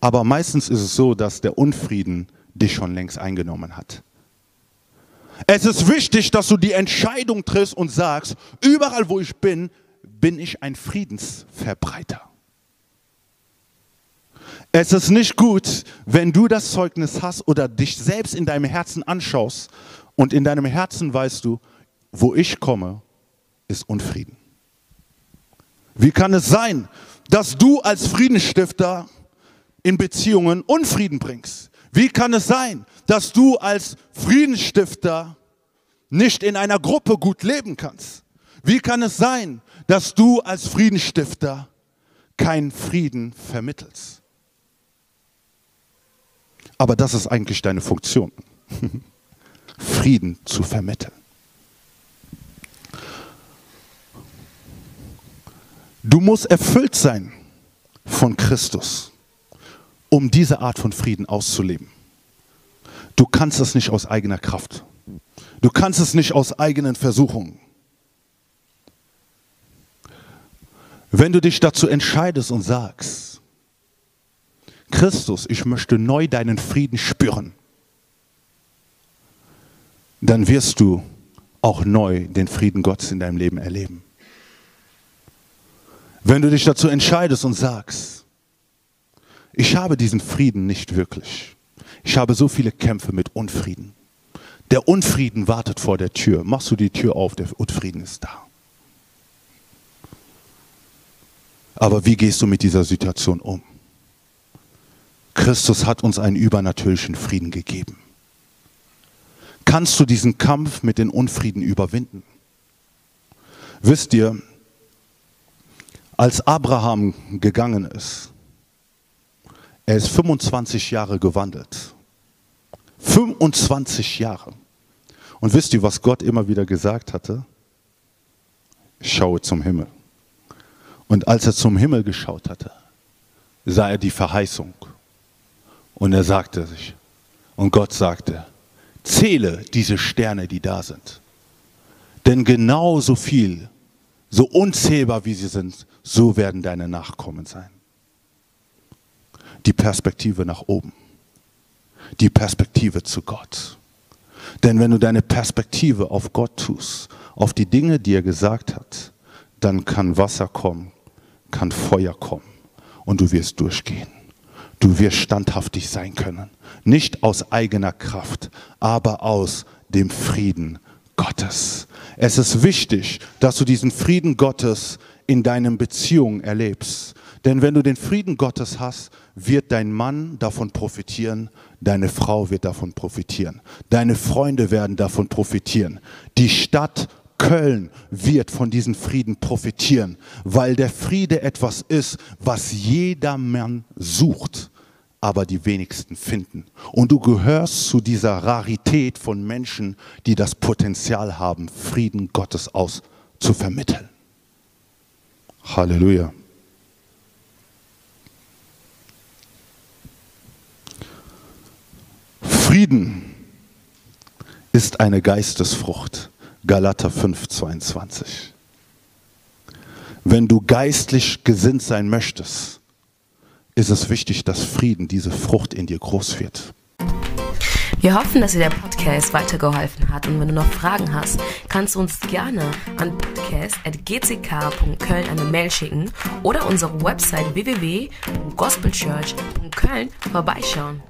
Aber meistens ist es so, dass der Unfrieden dich schon längst eingenommen hat. Es ist wichtig, dass du die Entscheidung triffst und sagst, überall wo ich bin, bin ich ein Friedensverbreiter. Es ist nicht gut, wenn du das Zeugnis hast oder dich selbst in deinem Herzen anschaust und in deinem Herzen weißt du, wo ich komme, ist Unfrieden. Wie kann es sein, dass du als Friedensstifter in Beziehungen Unfrieden bringst? Wie kann es sein, dass du als Friedensstifter nicht in einer Gruppe gut leben kannst? Wie kann es sein, dass du als Friedensstifter keinen Frieden vermittelst? Aber das ist eigentlich deine Funktion. Frieden zu vermitteln. Du musst erfüllt sein von Christus, um diese Art von Frieden auszuleben. Du kannst es nicht aus eigener Kraft. Du kannst es nicht aus eigenen Versuchungen. Wenn du dich dazu entscheidest und sagst, Christus, ich möchte neu deinen Frieden spüren, dann wirst du auch neu den Frieden Gottes in deinem Leben erleben. Wenn du dich dazu entscheidest und sagst, ich habe diesen Frieden nicht wirklich. Ich habe so viele Kämpfe mit Unfrieden. Der Unfrieden wartet vor der Tür. Machst du die Tür auf, der Unfrieden ist da. Aber wie gehst du mit dieser Situation um? Christus hat uns einen übernatürlichen Frieden gegeben. Kannst du diesen Kampf mit den Unfrieden überwinden? Wisst ihr, als Abraham gegangen ist, er ist 25 Jahre gewandelt. 25 Jahre. Und wisst ihr, was Gott immer wieder gesagt hatte? Schaue zum Himmel. Und als er zum Himmel geschaut hatte, sah er die Verheißung. Und er sagte sich, und Gott sagte, zähle diese Sterne, die da sind. Denn genauso viel, so unzählbar wie sie sind, so werden deine Nachkommen sein. Die Perspektive nach oben. Die Perspektive zu Gott. Denn wenn du deine Perspektive auf Gott tust, auf die Dinge, die er gesagt hat, dann kann Wasser kommen, kann Feuer kommen und du wirst durchgehen. Du wirst standhaftig sein können. Nicht aus eigener Kraft, aber aus dem Frieden Gottes. Es ist wichtig, dass du diesen Frieden Gottes in deinen Beziehungen erlebst. Denn wenn du den Frieden Gottes hast, wird dein Mann davon profitieren, deine Frau wird davon profitieren, deine Freunde werden davon profitieren, die Stadt Köln wird von diesem Frieden profitieren, weil der Friede etwas ist, was jeder Mann sucht, aber die wenigsten finden. Und du gehörst zu dieser Rarität von Menschen, die das Potenzial haben, Frieden Gottes aus zu vermitteln. Halleluja. Frieden ist eine Geistesfrucht. Galater 5, 22. Wenn du geistlich gesinnt sein möchtest, ist es wichtig, dass Frieden, diese Frucht in dir groß wird. Wir hoffen, dass dir der Podcast weitergeholfen hat und wenn du noch Fragen hast, kannst du uns gerne an podcast.gck.köln eine Mail schicken oder unsere Website www.gospelchurch.köln vorbeischauen.